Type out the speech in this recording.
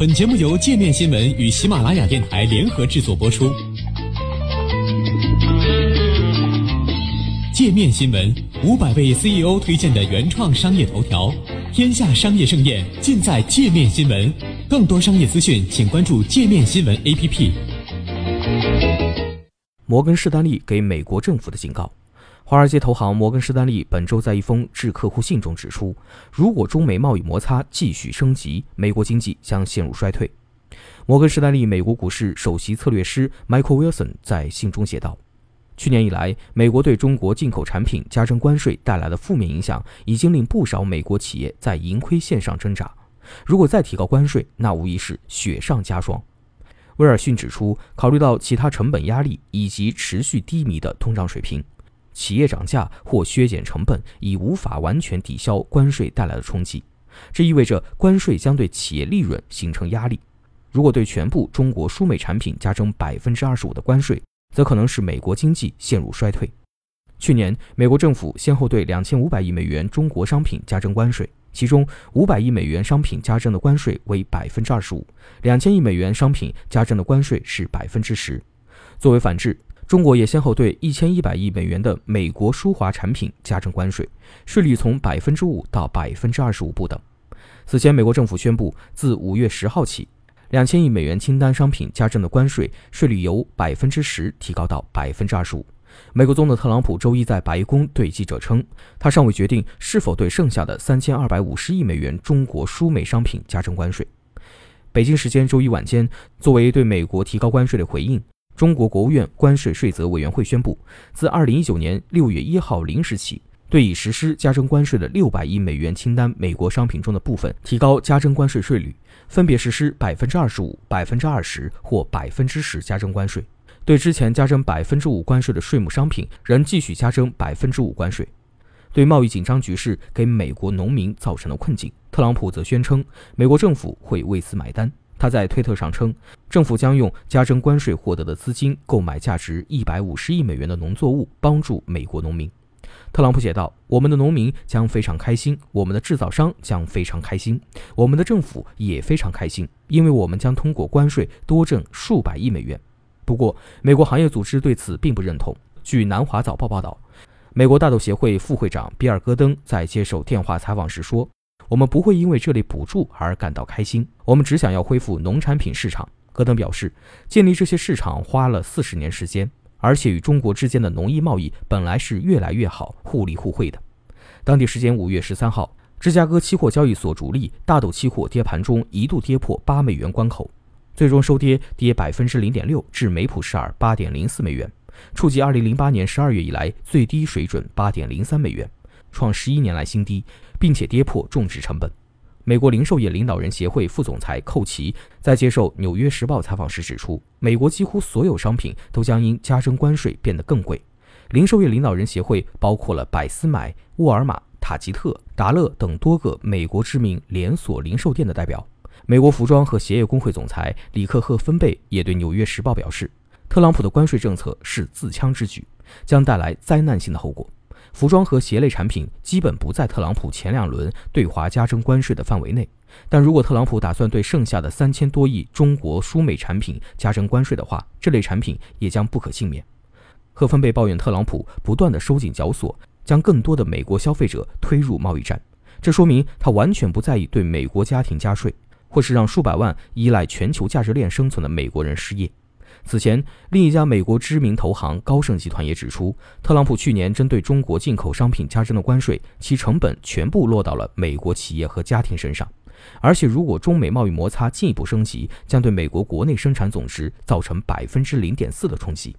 本节目由界面新闻与喜马拉雅电台联合制作播出。界面新闻五百位 CEO 推荐的原创商业头条，天下商业盛宴尽在界面新闻。更多商业资讯，请关注界面新闻 APP。摩根士丹利给美国政府的警告。华尔街投行摩根士丹利本周在一封致客户信中指出，如果中美贸易摩擦继续升级，美国经济将陷入衰退。摩根士丹利美国股市首席策略师 Michael Wilson 在信中写道：“去年以来，美国对中国进口产品加征关税带来的负面影响，已经令不少美国企业在盈亏线上挣扎。如果再提高关税，那无疑是雪上加霜。”威尔逊指出，考虑到其他成本压力以及持续低迷的通胀水平。企业涨价或削减成本已无法完全抵消关税带来的冲击，这意味着关税将对企业利润形成压力。如果对全部中国输美产品加征百分之二十五的关税，则可能使美国经济陷入衰退。去年，美国政府先后对两千五百亿美元中国商品加征关税，其中五百亿美元商品加征的关税为百分之二十五，两千亿美元商品加征的关税是百分之十。作为反制。中国也先后对一千一百亿美元的美国输华产品加征关税，税率从百分之五到百分之二十五不等。此前，美国政府宣布，自五月十号起，两千亿美元清单商品加征的关税税率由百分之十提高到百分之二十五。美国总统特朗普周一在白宫对记者称，他尚未决定是否对剩下的三千二百五十亿美元中国输美商品加征关税。北京时间周一晚间，作为对美国提高关税的回应。中国国务院关税税则委员会宣布，自二零一九年六月一号零时起，对已实施加征关税的六百亿美元清单美国商品中的部分提高加征关税税率，分别实施百分之二十五、百分之二十或百分之十加征关税。对之前加征百分之五关税的税目商品，仍继续加征百分之五关税。对贸易紧张局势给美国农民造成了困境，特朗普则宣称，美国政府会为此买单。他在推特上称，政府将用加征关税获得的资金购买价值一百五十亿美元的农作物，帮助美国农民。特朗普写道：“我们的农民将非常开心，我们的制造商将非常开心，我们的政府也非常开心，因为我们将通过关税多挣数百亿美元。”不过，美国行业组织对此并不认同。据南华早报报道，美国大豆协会副会长比尔·戈登在接受电话采访时说。我们不会因为这类补助而感到开心，我们只想要恢复农产品市场。戈登表示，建立这些市场花了四十年时间，而且与中国之间的农业贸易本来是越来越好，互利互惠的。当地时间五月十三号，芝加哥期货交易所主力大豆期货跌盘中一度跌破八美元关口，最终收跌跌百分之零点六，至每普什尔八点零四美元，触及二零零八年十二月以来最低水准八点零三美元。创十一年来新低，并且跌破种植成本。美国零售业领导人协会副总裁寇奇在接受《纽约时报》采访时指出，美国几乎所有商品都将因加征关税变得更贵。零售业领导人协会包括了百思买、沃尔玛、塔吉特、达乐等多个美国知名连锁零售店的代表。美国服装和鞋业工会总裁里克赫芬贝也对《纽约时报》表示，特朗普的关税政策是自枪之举，将带来灾难性的后果。服装和鞋类产品基本不在特朗普前两轮对华加征关税的范围内，但如果特朗普打算对剩下的三千多亿中国输美产品加征关税的话，这类产品也将不可幸免。赫芬贝抱怨特朗普不断的收紧绞索，将更多的美国消费者推入贸易战，这说明他完全不在意对美国家庭加税，或是让数百万依赖全球价值链生存的美国人失业。此前，另一家美国知名投行高盛集团也指出，特朗普去年针对中国进口商品加征的关税，其成本全部落到了美国企业和家庭身上。而且，如果中美贸易摩擦进一步升级，将对美国国内生产总值造成百分之零点四的冲击。